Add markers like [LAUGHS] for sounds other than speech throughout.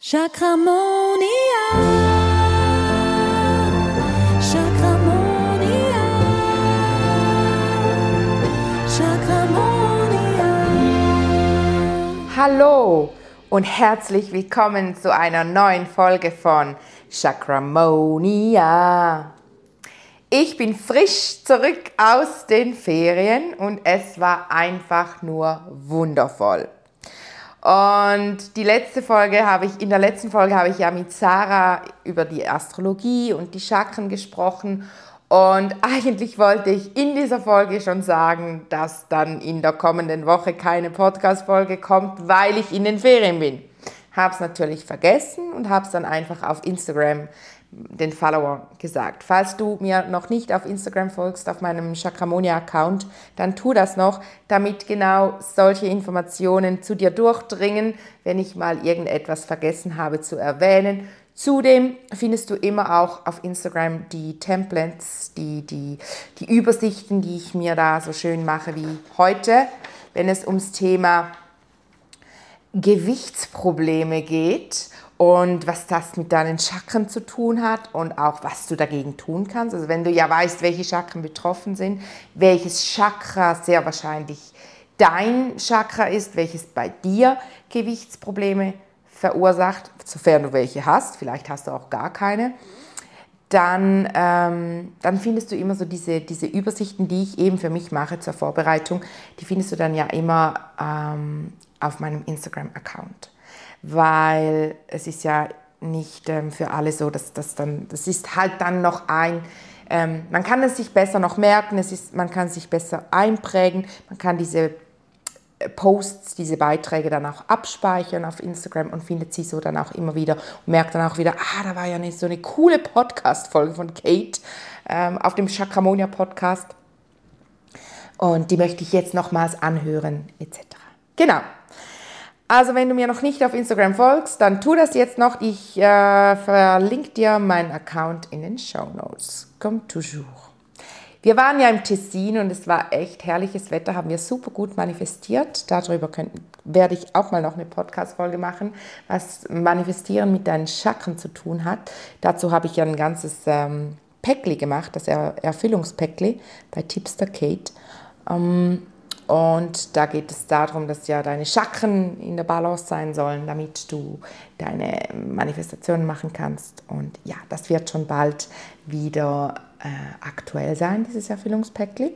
Chakramonia. Chakramonia. Chakramonia. Hallo und herzlich willkommen zu einer neuen Folge von Chakramonia. Ich bin frisch zurück aus den Ferien und es war einfach nur wundervoll. Und die letzte Folge habe ich, in der letzten Folge habe ich ja mit Sarah über die Astrologie und die Chakren gesprochen. Und [LAUGHS] eigentlich wollte ich in dieser Folge schon sagen, dass dann in der kommenden Woche keine Podcast-Folge kommt, weil ich in den Ferien bin. Habe es natürlich vergessen und habe es dann einfach auf Instagram den Follower gesagt. Falls du mir noch nicht auf Instagram folgst, auf meinem Chakramonia-Account, dann tu das noch, damit genau solche Informationen zu dir durchdringen, wenn ich mal irgendetwas vergessen habe zu erwähnen. Zudem findest du immer auch auf Instagram die Templates, die, die, die Übersichten, die ich mir da so schön mache wie heute, wenn es ums Thema Gewichtsprobleme geht und was das mit deinen Chakren zu tun hat und auch was du dagegen tun kannst. Also wenn du ja weißt, welche Chakren betroffen sind, welches Chakra sehr wahrscheinlich dein Chakra ist, welches bei dir Gewichtsprobleme verursacht, sofern du welche hast, vielleicht hast du auch gar keine, dann, ähm, dann findest du immer so diese, diese Übersichten, die ich eben für mich mache zur Vorbereitung, die findest du dann ja immer ähm, auf meinem Instagram-Account weil es ist ja nicht ähm, für alle so, dass das dann, das ist halt dann noch ein, ähm, man kann es sich besser noch merken, es ist, man kann sich besser einprägen, man kann diese äh, Posts, diese Beiträge dann auch abspeichern auf Instagram und findet sie so dann auch immer wieder und merkt dann auch wieder, ah, da war ja so eine coole Podcast-Folge von Kate ähm, auf dem Chakramonia Podcast und die möchte ich jetzt nochmals anhören etc. Genau. Also wenn du mir noch nicht auf Instagram folgst, dann tu das jetzt noch. Ich äh, verlinke dir meinen Account in den Show Notes. Comme toujours. Wir waren ja im Tessin und es war echt herrliches Wetter, haben wir super gut manifestiert. Darüber können, werde ich auch mal noch eine Podcast-Folge machen, was Manifestieren mit deinen Chakren zu tun hat. Dazu habe ich ja ein ganzes ähm, Päckli gemacht, das er Erfüllungspäckli bei Tipster Kate. Ähm, und da geht es darum, dass ja deine Chakren in der Balance sein sollen, damit du deine Manifestationen machen kannst. Und ja, das wird schon bald wieder äh, aktuell sein, dieses Erfüllungspäckli.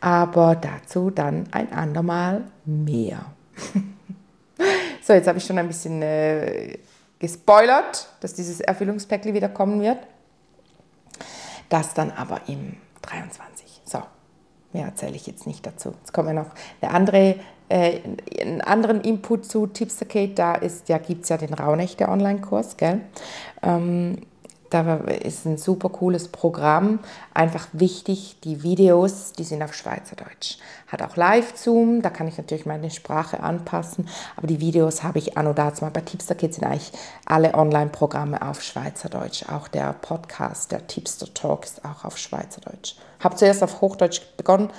Aber dazu dann ein andermal mehr. [LAUGHS] so, jetzt habe ich schon ein bisschen äh, gespoilert, dass dieses Erfüllungspäckli wieder kommen wird. Das dann aber im 23. Mehr erzähle ich jetzt nicht dazu. Jetzt kommen wir noch eine andere, äh, einen anderen Input zu Tipstercade. Da ist, ja, gibt es ja den Rauhnächte Online-Kurs, gell? Ähm, da ist ein super cooles Programm. Einfach wichtig, die Videos, die sind auf Schweizerdeutsch. Hat auch Live-Zoom, da kann ich natürlich meine Sprache anpassen. Aber die Videos habe ich an und dazu mal. Bei Tipster sind eigentlich alle Online-Programme auf Schweizerdeutsch. Auch der Podcast, der Tipster ist auch auf Schweizerdeutsch. Habe zuerst auf Hochdeutsch begonnen,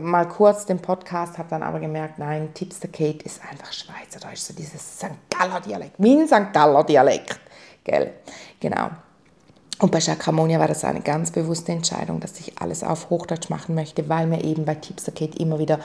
mal kurz den Podcast, habe dann aber gemerkt, nein, Tipster Kate ist einfach Schweizerdeutsch, so dieses St. Galler Dialekt, mein St. Galler Dialekt. Gell? Genau. Und bei Chakramonia war das eine ganz bewusste Entscheidung, dass ich alles auf Hochdeutsch machen möchte, weil mir eben bei Tipsterkate immer wieder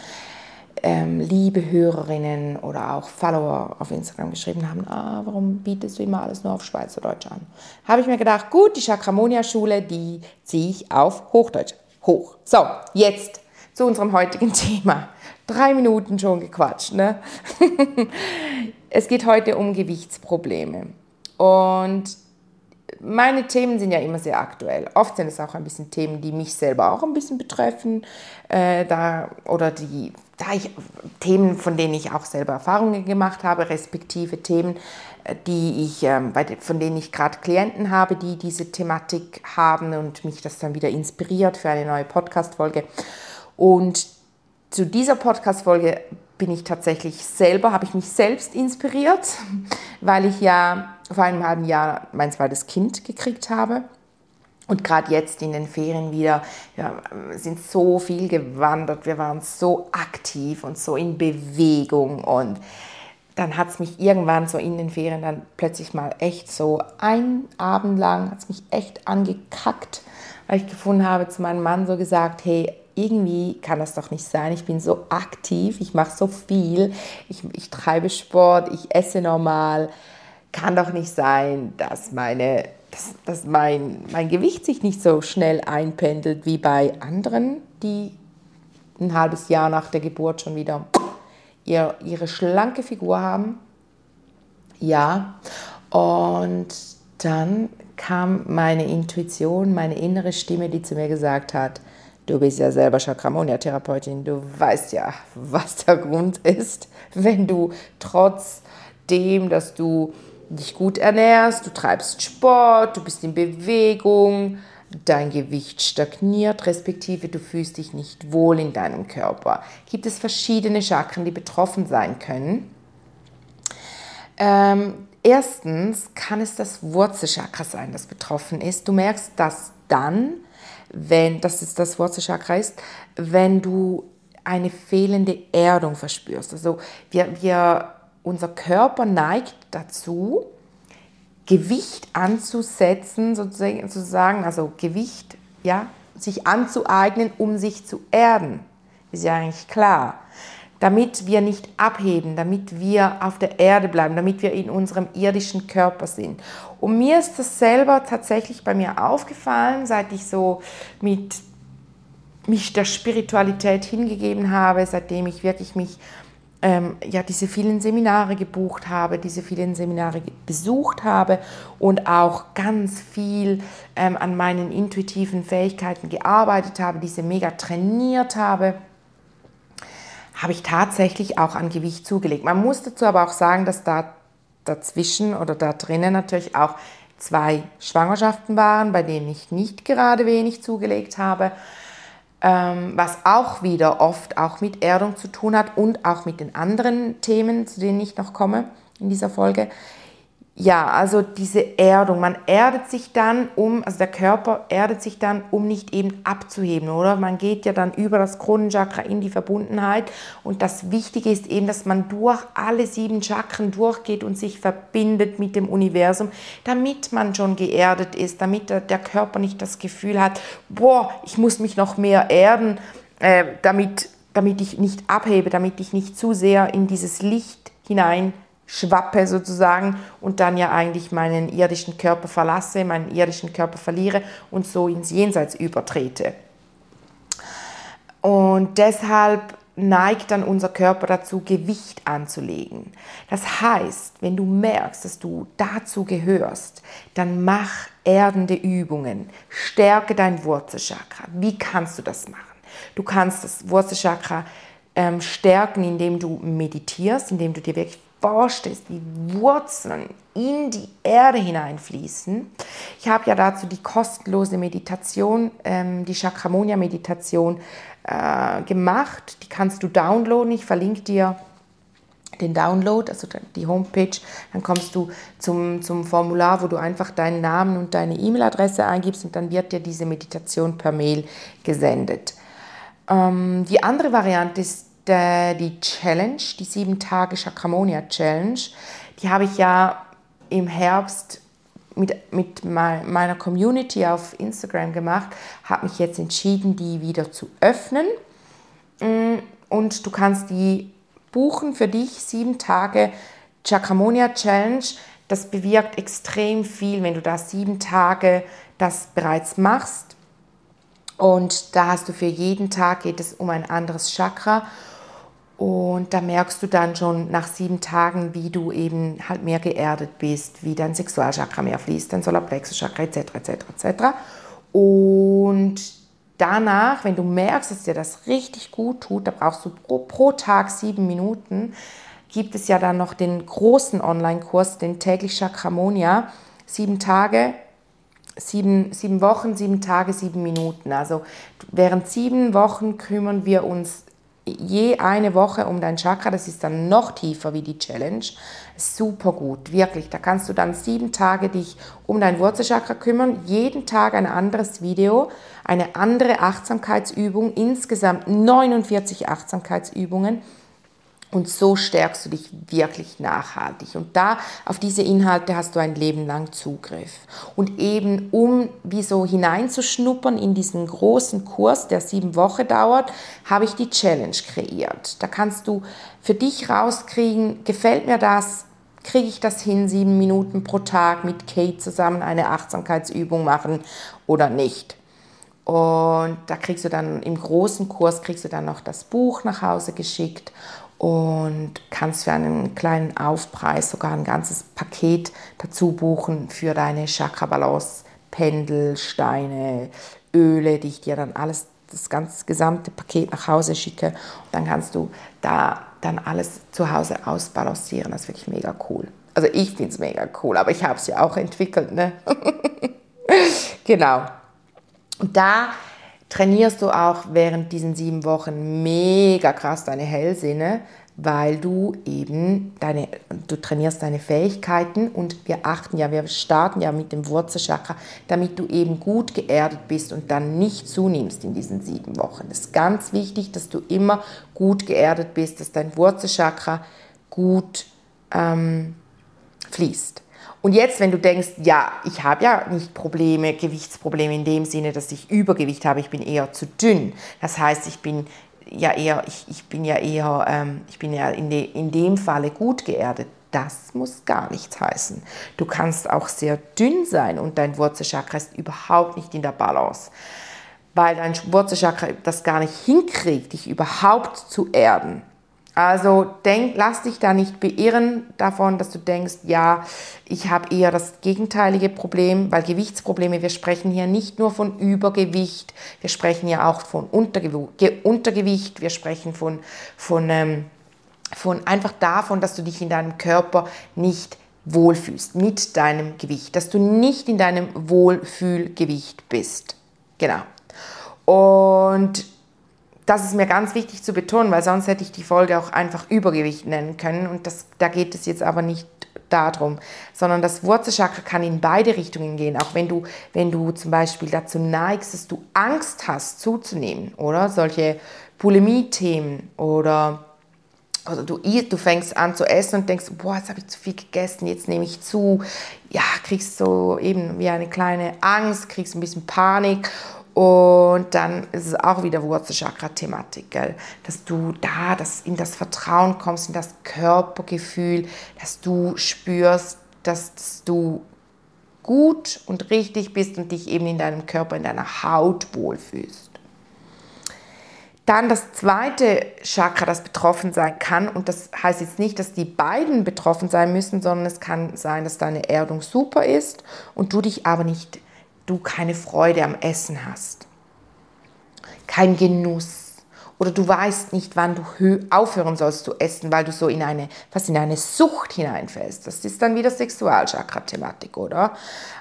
ähm, liebe Hörerinnen oder auch Follower auf Instagram geschrieben haben, ah, warum bietest du immer alles nur auf Schweizerdeutsch an? Habe ich mir gedacht, gut, die Chakramonia-Schule, die ziehe ich auf Hochdeutsch hoch. So, jetzt zu unserem heutigen [LAUGHS] Thema. Drei Minuten schon gequatscht, ne? [LAUGHS] es geht heute um Gewichtsprobleme. Und meine Themen sind ja immer sehr aktuell. Oft sind es auch ein bisschen Themen, die mich selber auch ein bisschen betreffen. Äh, da, oder die, da ich, Themen, von denen ich auch selber Erfahrungen gemacht habe, respektive Themen, äh, die ich, ähm, von denen ich gerade Klienten habe, die diese Thematik haben und mich das dann wieder inspiriert für eine neue Podcast-Folge. Und zu dieser Podcast-Folge bin ich tatsächlich selber, habe ich mich selbst inspiriert, [LAUGHS] weil ich ja vor einem halben Jahr mein zweites Kind gekriegt habe. Und gerade jetzt in den Ferien wieder, wir sind so viel gewandert, wir waren so aktiv und so in Bewegung und dann hat es mich irgendwann so in den Ferien dann plötzlich mal echt so ein Abend lang, hat es mich echt angekackt, weil ich gefunden habe, zu meinem Mann so gesagt, hey, irgendwie kann das doch nicht sein. Ich bin so aktiv, ich mache so viel, ich, ich treibe Sport, ich esse normal. Kann doch nicht sein, dass, meine, dass, dass mein, mein Gewicht sich nicht so schnell einpendelt wie bei anderen, die ein halbes Jahr nach der Geburt schon wieder ihr, ihre schlanke Figur haben. Ja, und dann kam meine Intuition, meine innere Stimme, die zu mir gesagt hat, du bist ja selber Chakramonia-Therapeutin, du weißt ja, was der Grund ist, wenn du trotzdem, dass du dich gut ernährst, du treibst Sport, du bist in Bewegung, dein Gewicht stagniert, respektive du fühlst dich nicht wohl in deinem Körper. Gibt es verschiedene Chakren, die betroffen sein können. Ähm, erstens kann es das Wurzelchakra sein, das betroffen ist. Du merkst das dann, wenn, dass es das Wurzelchakra ist, wenn du eine fehlende Erdung verspürst. Also wir, wir, unser Körper neigt dazu, Gewicht anzusetzen, sozusagen, also Gewicht, ja, sich anzueignen, um sich zu erden. Ist ja eigentlich klar. Damit wir nicht abheben, damit wir auf der Erde bleiben, damit wir in unserem irdischen Körper sind. Und mir ist das selber tatsächlich bei mir aufgefallen, seit ich so mit mich der Spiritualität hingegeben habe, seitdem ich wirklich mich ähm, ja, diese vielen Seminare gebucht habe, diese vielen Seminare besucht habe und auch ganz viel ähm, an meinen intuitiven Fähigkeiten gearbeitet habe, diese mega trainiert habe, habe ich tatsächlich auch an Gewicht zugelegt. Man muss dazu aber auch sagen, dass da dazwischen oder da drinnen natürlich auch zwei Schwangerschaften waren, bei denen ich nicht gerade wenig zugelegt habe was auch wieder oft auch mit Erdung zu tun hat und auch mit den anderen Themen, zu denen ich noch komme in dieser Folge. Ja, also diese Erdung, man erdet sich dann, um, also der Körper erdet sich dann, um nicht eben abzuheben, oder? Man geht ja dann über das Kronenchakra in die Verbundenheit und das Wichtige ist eben, dass man durch alle sieben Chakren durchgeht und sich verbindet mit dem Universum, damit man schon geerdet ist, damit der, Körper nicht das Gefühl hat, boah, ich muss mich noch mehr erden, äh, damit, damit ich nicht abhebe, damit ich nicht zu sehr in dieses Licht hinein schwappe sozusagen und dann ja eigentlich meinen irdischen Körper verlasse, meinen irdischen Körper verliere und so ins Jenseits übertrete. Und deshalb neigt dann unser Körper dazu, Gewicht anzulegen. Das heißt, wenn du merkst, dass du dazu gehörst, dann mach erdende Übungen, stärke dein Wurzelchakra. Wie kannst du das machen? Du kannst das Wurzelchakra ähm, stärken, indem du meditierst, indem du dir wirklich vorstellst, wie Wurzeln in die Erde hineinfließen. Ich habe ja dazu die kostenlose Meditation, ähm, die Chakramonia-Meditation äh, gemacht. Die kannst du downloaden. Ich verlinke dir den Download, also die Homepage, dann kommst du zum, zum Formular, wo du einfach deinen Namen und deine E-Mail-Adresse eingibst und dann wird dir diese Meditation per Mail gesendet. Ähm, die andere Variante ist der, die Challenge, die 7 Tage Chakramonia Challenge, die habe ich ja im Herbst mit, mit meiner Community auf Instagram gemacht, habe mich jetzt entschieden, die wieder zu öffnen. Mm, und du kannst die buchen für dich, sieben Tage Chakramonia Challenge. Das bewirkt extrem viel, wenn du da sieben Tage das bereits machst. Und da hast du für jeden Tag geht es um ein anderes Chakra. Und da merkst du dann schon nach sieben Tagen, wie du eben halt mehr geerdet bist, wie dein Sexualchakra mehr fließt, dein Solarplexuschakra etc. etc. etc. Und danach, wenn du merkst, dass dir das richtig gut tut, da brauchst du pro, pro Tag sieben Minuten, gibt es ja dann noch den großen Online-Kurs, den täglich Chakramonia, sieben Tage, sieben, sieben Wochen, sieben Tage, sieben Minuten. Also während sieben Wochen kümmern wir uns je eine Woche um dein Chakra, das ist dann noch tiefer wie die Challenge. Super gut, wirklich. Da kannst du dann sieben Tage dich um dein Wurzelchakra kümmern, jeden Tag ein anderes Video, eine andere Achtsamkeitsübung, insgesamt 49 Achtsamkeitsübungen. Und so stärkst du dich wirklich nachhaltig. Und da, auf diese Inhalte hast du ein Leben lang Zugriff. Und eben, um wie so hineinzuschnuppern in diesen großen Kurs, der sieben Wochen dauert, habe ich die Challenge kreiert. Da kannst du für dich rauskriegen, gefällt mir das, kriege ich das hin, sieben Minuten pro Tag mit Kate zusammen eine Achtsamkeitsübung machen oder nicht. Und da kriegst du dann im großen Kurs kriegst du dann noch das Buch nach Hause geschickt und kannst für einen kleinen Aufpreis sogar ein ganzes Paket dazu buchen für deine Chakra Balance, Pendel, Steine, Öle, die ich dir dann alles, das ganze gesamte Paket nach Hause schicke. Und dann kannst du da dann alles zu Hause ausbalancieren. Das ist wirklich mega cool. Also ich finde es mega cool, aber ich habe es ja auch entwickelt. Ne? [LAUGHS] genau. Und da trainierst du auch während diesen sieben Wochen mega krass deine Hellsinne, weil du eben deine, du trainierst deine Fähigkeiten und wir achten ja, wir starten ja mit dem Wurzelchakra, damit du eben gut geerdet bist und dann nicht zunimmst in diesen sieben Wochen. Es ist ganz wichtig, dass du immer gut geerdet bist, dass dein Wurzelchakra gut ähm, fließt. Und jetzt, wenn du denkst, ja, ich habe ja nicht Probleme, Gewichtsprobleme in dem Sinne, dass ich Übergewicht habe, ich bin eher zu dünn. Das heißt, ich bin ja eher, ich, ich bin ja eher, ähm, ich bin ja in, de, in dem Falle gut geerdet. Das muss gar nichts heißen. Du kannst auch sehr dünn sein und dein Wurzelchakra ist überhaupt nicht in der Balance, weil dein Wurzelchakra das gar nicht hinkriegt, dich überhaupt zu erden. Also denk, lass dich da nicht beirren davon, dass du denkst, ja, ich habe eher das gegenteilige Problem, weil Gewichtsprobleme, wir sprechen hier nicht nur von Übergewicht, wir sprechen ja auch von Untergewicht, wir sprechen von, von, ähm, von einfach davon, dass du dich in deinem Körper nicht wohlfühlst mit deinem Gewicht, dass du nicht in deinem Wohlfühlgewicht bist. Genau. Und das ist mir ganz wichtig zu betonen, weil sonst hätte ich die Folge auch einfach Übergewicht nennen können. Und das, da geht es jetzt aber nicht darum, sondern das Wurzelchakra kann in beide Richtungen gehen. Auch wenn du, wenn du zum Beispiel dazu neigst, dass du Angst hast zuzunehmen, oder solche Bulimie-Themen oder oder du, du fängst an zu essen und denkst, boah, jetzt habe ich zu viel gegessen, jetzt nehme ich zu. Ja, kriegst so eben wie eine kleine Angst, kriegst ein bisschen Panik und dann ist es auch wieder Wurzelchakra-Thematik, dass du da dass in das Vertrauen kommst, in das Körpergefühl, dass du spürst, dass, du gut und richtig bist und dich eben in deinem Körper, in deiner Haut wohlfühlst. Dann das zweite Chakra, das betroffen sein kann, und das heißt jetzt nicht, dass die beiden betroffen sein müssen, sondern es kann sein, dass deine Erdung super ist und du dich aber nicht du keine Freude am Essen hast, kein Genuss oder du weißt nicht, wann du aufhören sollst zu essen, weil du so in eine, fast in eine Sucht hineinfällst. Das ist dann wieder Sexualchakra-Thematik, oder?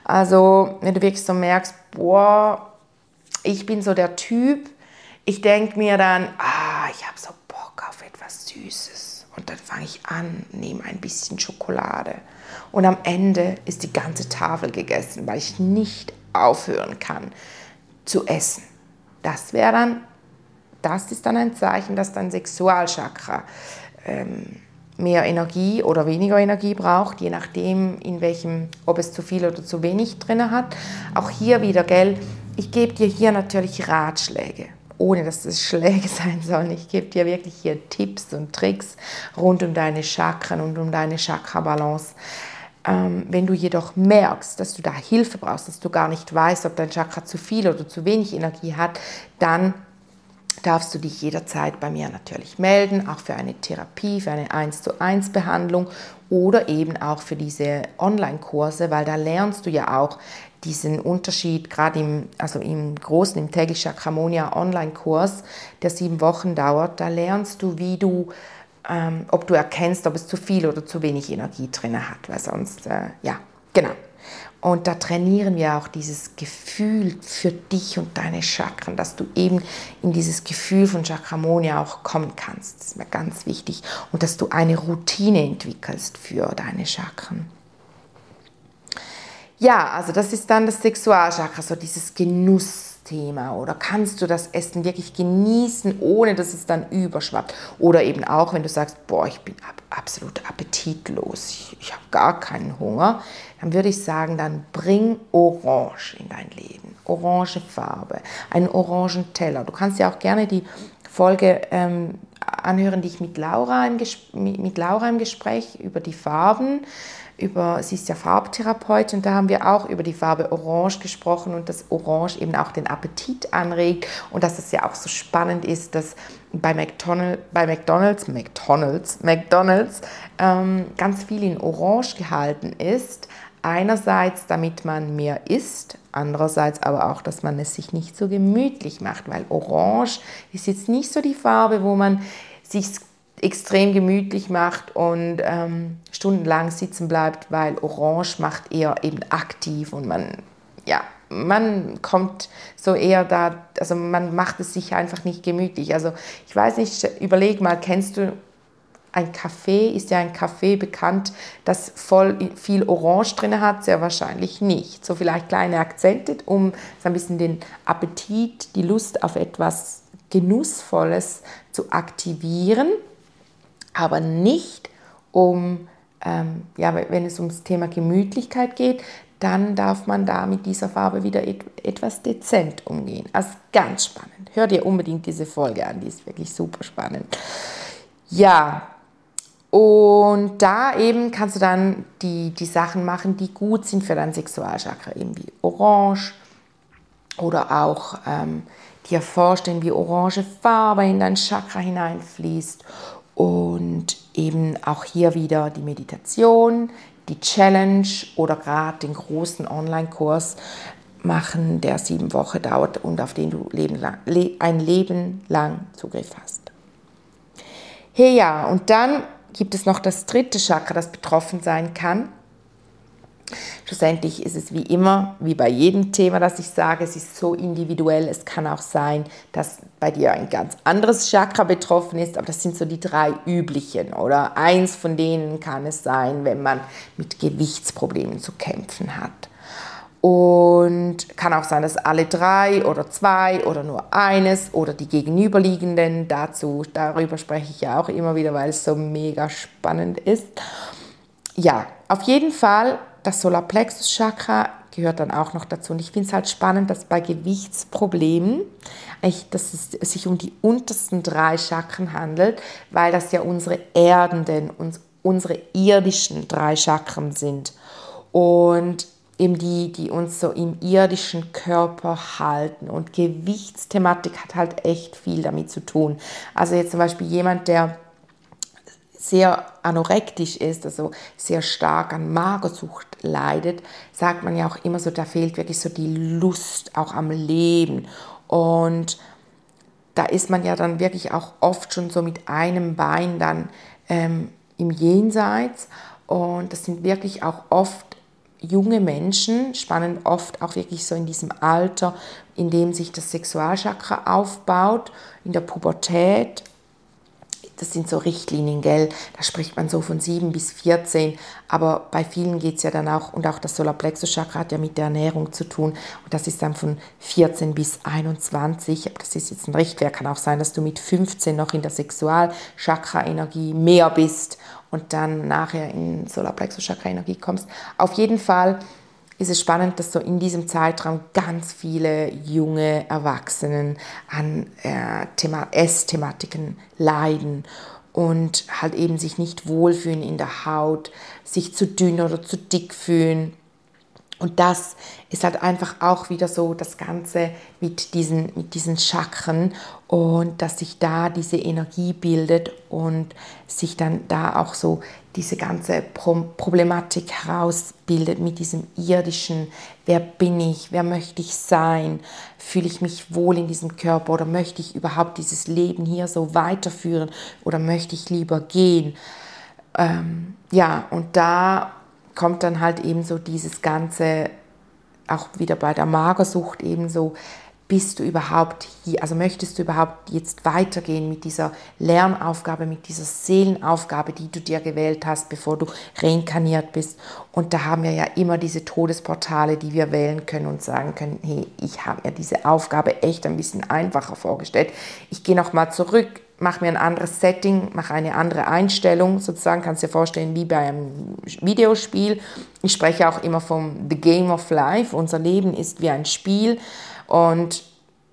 Also, wenn du wirklich so merkst, boah, ich bin so der Typ, ich denke mir dann, ah, ich habe so Bock auf etwas Süßes. Und dann fange ich an, nehme ein bisschen Schokolade. Und am Ende ist die ganze Tafel gegessen, weil ich nicht aufhören kann zu essen. Das wäre dann, das ist dann ein Zeichen, dass dein Sexualchakra ähm, mehr Energie oder weniger Energie braucht, je nachdem, in welchem, ob es zu viel oder zu wenig drin hat. Auch hier wieder, gell, ich gebe dir hier natürlich Ratschläge, ohne dass es Schläge [LAUGHS] sein sollen. Ich gebe dir wirklich hier Tipps und Tricks rund um deine Chakren und um deine Chakra-Balance. Wenn du jedoch merkst, dass du da Hilfe brauchst, dass du gar nicht weißt, ob dein Chakra zu viel oder zu wenig Energie hat, dann darfst du dich jederzeit bei mir natürlich melden, auch für eine Therapie, für eine 1 zu 1 Behandlung oder eben auch für diese Online-Kurse, weil da lernst du ja auch diesen Unterschied, gerade im, also im großen, im täglich Chakramonia Online-Kurs, der sieben Wochen dauert, da lernst du, wie du ähm, ob du erkennst, ob es zu viel oder zu wenig Energie drin hat, weil sonst, äh, ja, genau. Und da trainieren wir auch dieses Gefühl für dich und deine Chakren, dass du eben in dieses Gefühl von Chakramonia auch kommen kannst. Das ist mir ganz wichtig. Und dass du eine Routine entwickelst für deine Chakren. Ja, also das ist dann das Sexualchakra, so dieses Genuss Thema oder kannst du das Essen wirklich genießen, ohne dass es dann überschwappt? Oder eben auch, wenn du sagst, boah, ich bin ab, absolut appetitlos, ich, ich habe gar keinen Hunger, dann würde ich sagen, dann bring Orange in dein Leben. Orange Farbe, einen orangen Teller. Du kannst ja auch gerne die Folge ähm, anhören, die ich mit Laura, im mit Laura im Gespräch über die Farben über, sie ist ja Farbtherapeutin, da haben wir auch über die Farbe Orange gesprochen und dass Orange eben auch den Appetit anregt und dass es ja auch so spannend ist, dass bei, McDonald, bei McDonald's, McDonald's, McDonald's ähm, ganz viel in Orange gehalten ist. Einerseits, damit man mehr isst, andererseits aber auch, dass man es sich nicht so gemütlich macht, weil Orange ist jetzt nicht so die Farbe, wo man sich extrem gemütlich macht und ähm, stundenlang sitzen bleibt, weil Orange macht eher eben aktiv und man, ja, man kommt so eher da, also man macht es sich einfach nicht gemütlich. Also ich weiß nicht, überleg mal, kennst du ein Kaffee? Ist ja ein Kaffee bekannt, das voll viel Orange drin hat? Sehr wahrscheinlich nicht. So vielleicht kleine Akzente, um so ein bisschen den Appetit, die Lust auf etwas Genussvolles zu aktivieren aber nicht um, ähm, ja, wenn es ums Thema Gemütlichkeit geht, dann darf man da mit dieser Farbe wieder et etwas dezent umgehen. Also ganz spannend. Hör dir unbedingt diese Folge an, die ist wirklich super spannend. Ja, und da eben kannst du dann die, die Sachen machen, die gut sind für dein Sexualchakra, eben wie Orange oder auch ähm, dir vorstellen, wie orange Farbe in dein Chakra hineinfließt und eben auch hier wieder die Meditation, die Challenge oder gerade den großen Online-Kurs machen, der sieben Wochen dauert und auf den du ein Leben lang Zugriff hast. Hey ja, und dann gibt es noch das dritte Chakra, das betroffen sein kann. Schlussendlich ist es wie immer, wie bei jedem Thema, das ich sage, es ist so individuell. Es kann auch sein, dass bei dir ein ganz anderes Chakra betroffen ist, aber das sind so die drei üblichen. Oder eins von denen kann es sein, wenn man mit Gewichtsproblemen zu kämpfen hat. Und kann auch sein, dass alle drei oder zwei oder nur eines oder die gegenüberliegenden dazu, darüber spreche ich ja auch immer wieder, weil es so mega spannend ist. Ja, auf jeden Fall das Solarplexus-Chakra gehört dann auch noch dazu. Und ich finde es halt spannend, dass bei Gewichtsproblemen, dass es sich um die untersten drei Chakren handelt, weil das ja unsere erdenden, unsere irdischen drei Chakren sind. Und eben die, die uns so im irdischen Körper halten. Und Gewichtsthematik hat halt echt viel damit zu tun. Also jetzt zum Beispiel jemand, der sehr anorektisch ist, also sehr stark an Magersucht leidet, sagt man ja auch immer so, da fehlt wirklich so die Lust auch am Leben. Und da ist man ja dann wirklich auch oft schon so mit einem Bein dann ähm, im Jenseits. Und das sind wirklich auch oft junge Menschen, spannend oft auch wirklich so in diesem Alter, in dem sich das Sexualchakra aufbaut, in der Pubertät das sind so Richtlinien, gell? Da spricht man so von 7 bis 14, aber bei vielen geht es ja dann auch, und auch das Solarplexus-Chakra hat ja mit der Ernährung zu tun, und das ist dann von 14 bis 21, aber das ist jetzt ein Richtwert, kann auch sein, dass du mit 15 noch in der Sexual-Chakra-Energie mehr bist und dann nachher in Solarplexus-Chakra-Energie kommst. Auf jeden Fall ist es spannend, dass so in diesem Zeitraum ganz viele junge Erwachsenen an äh, Thema Essthematiken leiden und halt eben sich nicht wohlfühlen in der Haut, sich zu dünn oder zu dick fühlen und das ist halt einfach auch wieder so das Ganze mit diesen, mit diesen Chakren und dass sich da diese Energie bildet und sich dann da auch so diese ganze Problematik herausbildet mit diesem irdischen, wer bin ich, wer möchte ich sein, fühle ich mich wohl in diesem Körper oder möchte ich überhaupt dieses Leben hier so weiterführen oder möchte ich lieber gehen. Ähm, ja, und da kommt dann halt eben so dieses ganze, auch wieder bei der Magersucht eben so, bist du überhaupt hier, also möchtest du überhaupt jetzt weitergehen mit dieser Lernaufgabe, mit dieser Seelenaufgabe, die du dir gewählt hast, bevor du reinkarniert bist. Und da haben wir ja immer diese Todesportale, die wir wählen können und sagen können, hey, ich habe mir diese Aufgabe echt ein bisschen einfacher vorgestellt. Ich gehe nochmal zurück, mache mir ein anderes Setting, mache eine andere Einstellung, sozusagen, kannst dir vorstellen, wie bei einem Videospiel. Ich spreche auch immer vom The Game of Life. Unser Leben ist wie ein Spiel und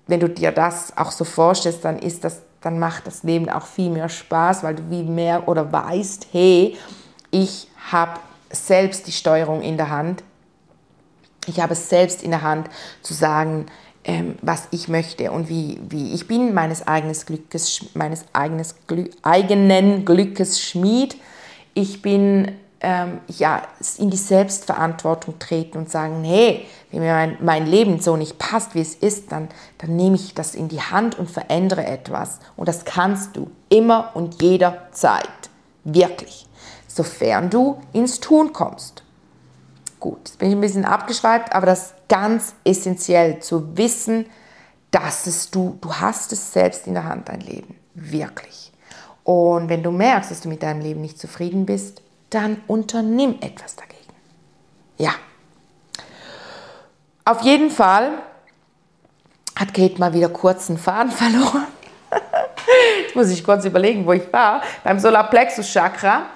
wenn du dir das auch so vorstellst, dann ist das, dann macht das Leben auch viel mehr Spaß, weil du wie mehr oder weißt, hey, ich habe selbst die Steuerung in der Hand. Ich habe es selbst in der Hand zu sagen, ähm, was ich möchte und wie, wie ich bin, meines, eigenes Glückes, meines eigenes Glü eigenen Glückes Schmied. Ich bin ähm, ja, in die Selbstverantwortung treten und sagen, hey, wenn mir mein, mein Leben so nicht passt, wie es ist, dann, dann nehme ich das in die Hand und verändere etwas. Und das kannst du immer und jederzeit. Wirklich. Sofern du ins Tun kommst. Gut, jetzt bin ich ein bisschen abgeschweift, aber das ganz essentiell zu wissen, dass es du, du hast es selbst in der Hand, dein Leben. Wirklich. Und wenn du merkst, dass du mit deinem Leben nicht zufrieden bist, dann unternimm etwas dagegen. Ja. Auf jeden Fall hat Kate mal wieder kurz einen Faden [LAUGHS] verloren. Jetzt muss ich kurz überlegen, wo ich war. Beim Solarplexus Chakra.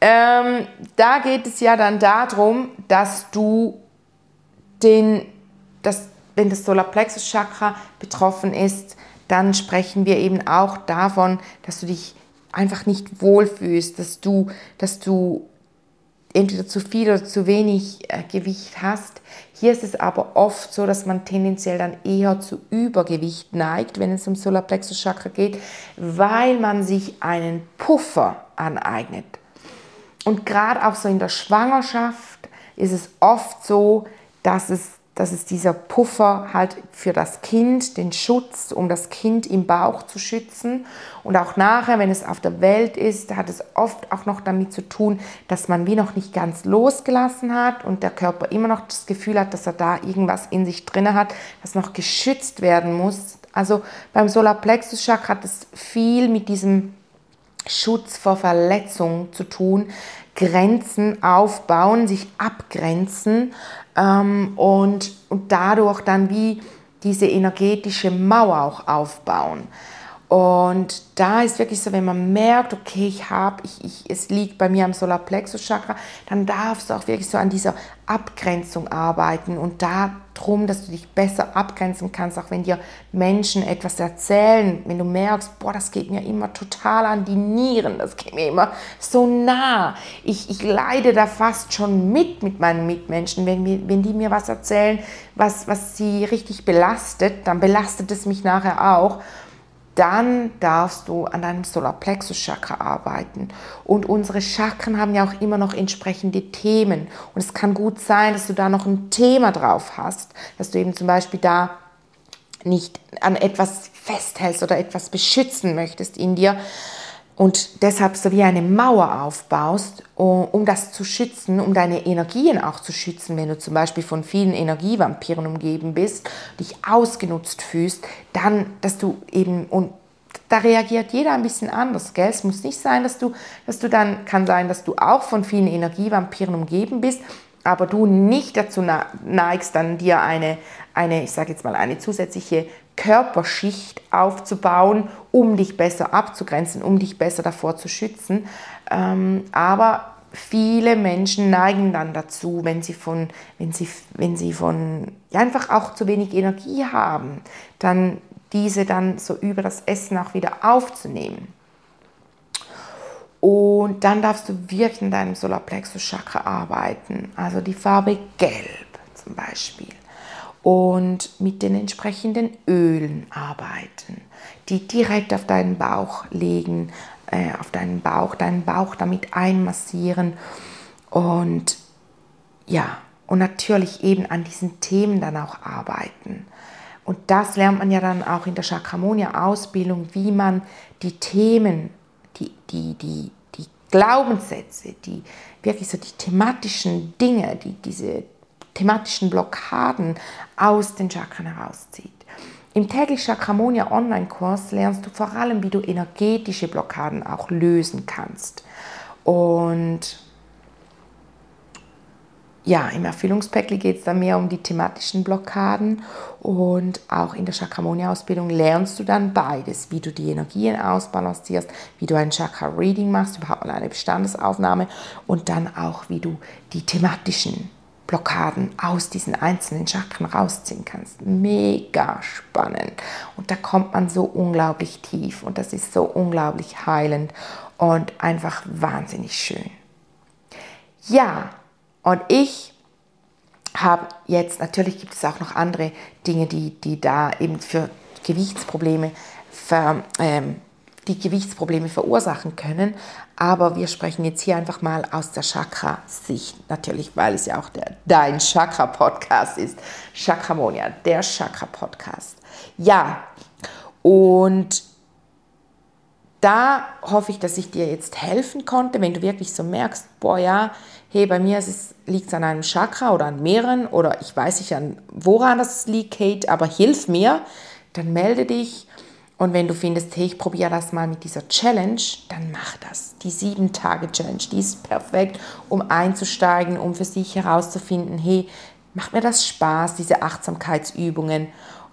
Ähm, da geht es ja dann darum, dass du den, dass, wenn das Solarplexus Chakra betroffen ist, dann sprechen wir eben auch davon, dass du dich einfach nicht wohlfühlst, dass du, dass du entweder zu viel oder zu wenig äh, Gewicht hast. Hier ist es aber oft so, dass man tendenziell dann eher zu Übergewicht neigt, wenn es um Solarplexus Chakra geht, weil man sich einen Puffer aneignet. Und gerade auch so in der Schwangerschaft ist es oft so, dass es dass es dieser Puffer halt für das Kind, den Schutz, um das Kind im Bauch zu schützen. Und auch nachher, wenn es auf der Welt ist, hat es oft auch noch damit zu tun, dass man wie noch nicht ganz losgelassen hat und der Körper immer noch das Gefühl hat, dass er da irgendwas in sich drin hat, das noch geschützt werden muss. Also beim Solarplexus Chakra hat es viel mit diesem Schutz vor Verletzungen zu tun, Grenzen aufbauen, sich abgrenzen ähm, und, und dadurch dann wie diese energetische Mauer auch aufbauen. Und da ist wirklich so, wenn man merkt, okay, ich habe, ich, ich, es liegt bei mir am Solarplexus Chakra, dann darfst du auch wirklich so an dieser Abgrenzung arbeiten und darum, dass du dich besser abgrenzen kannst, auch wenn dir Menschen etwas erzählen, wenn du merkst, boah, das geht mir immer total an die Nieren, das geht mir immer so nah. Ich, ich leide da fast schon mit mit meinen Mitmenschen, wenn, mir, wenn die mir was erzählen, was, was sie richtig belastet, dann belastet es mich nachher auch dann darfst du an deinem Solarplexus Chakra arbeiten. Und unsere Chakren haben ja auch immer noch entsprechende Themen. Und es kann gut sein, dass du da noch ein Thema drauf hast, dass du eben zum Beispiel da nicht an etwas festhältst oder etwas beschützen möchtest in dir, und deshalb so wie eine Mauer aufbaust, um das zu schützen, um deine Energien auch zu schützen, wenn du zum Beispiel von vielen Energievampiren umgeben bist, dich ausgenutzt fühlst, dann, dass du eben, und da reagiert jeder ein bisschen anders, gell? Es muss nicht sein, dass du, dass du dann, kann sein, dass du auch von vielen Energievampiren umgeben bist, aber du nicht dazu neigst, dann dir eine, eine ich sage jetzt mal, eine zusätzliche Körperschicht aufzubauen, um dich besser abzugrenzen, um dich besser davor zu schützen. Ähm, aber viele Menschen neigen dann dazu, wenn sie von, wenn sie, wenn sie von ja, einfach auch zu wenig Energie haben, dann diese dann so über das Essen auch wieder aufzunehmen. Und dann darfst du wirklich in deinem Solarplexus Chakra arbeiten, also die Farbe Gelb zum Beispiel und mit den entsprechenden Ölen arbeiten, die direkt auf deinen Bauch legen, äh, auf deinen Bauch, deinen Bauch damit einmassieren und ja, und natürlich eben an diesen Themen dann auch arbeiten. Und das lernt man ja dann auch in der Chakramonia-Ausbildung, wie man die Themen, die, die, die, die Glaubenssätze, die wirklich so die thematischen Dinge, die, diese thematischen Blockaden aus den Chakren herauszieht. Im täglich Chakramonia Online-Kurs lernst du vor allem, wie du energetische Blockaden auch lösen kannst. Und ja, im Erfüllungspäckli geht es dann mehr um die thematischen Blockaden und auch in der Chakramonia-Ausbildung lernst du dann beides, wie du die Energien ausbalancierst, wie du ein Chakra-Reading machst, überhaupt mal eine Bestandesaufnahme und dann auch, wie du die thematischen Blockaden aus diesen einzelnen Chakren rausziehen kannst. Mega spannend. Und da kommt man so unglaublich tief und das ist so unglaublich heilend und einfach wahnsinnig schön. Ja, und ich habe jetzt, natürlich gibt es auch noch andere Dinge, die, die da eben für Gewichtsprobleme, ver, ähm, die Gewichtsprobleme verursachen können. Aber wir sprechen jetzt hier einfach mal aus der Chakra-Sicht, natürlich, weil es ja auch der, dein Chakra-Podcast ist. Chakramonia, der Chakra-Podcast. Ja, und da hoffe ich, dass ich dir jetzt helfen konnte, wenn du wirklich so merkst, boah ja, hey, bei mir liegt es an einem Chakra oder an mehreren oder ich weiß nicht an woran das liegt, Kate, aber hilf mir, dann melde dich. Und wenn du findest, hey, ich probiere das mal mit dieser Challenge, dann mach das. Die sieben Tage Challenge, die ist perfekt, um einzusteigen, um für sich herauszufinden, hey, macht mir das Spaß, diese Achtsamkeitsübungen.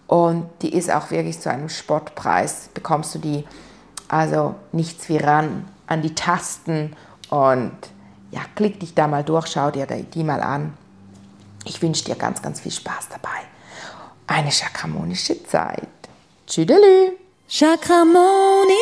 Und die ist auch wirklich zu einem Spottpreis, bekommst du die also nichts wie ran an die Tasten und ja, klick dich da mal durch, schau dir die mal an. Ich wünsche dir ganz, ganz viel Spaß dabei. Eine chakramonische Zeit. Tschüdelü. Chakramonia.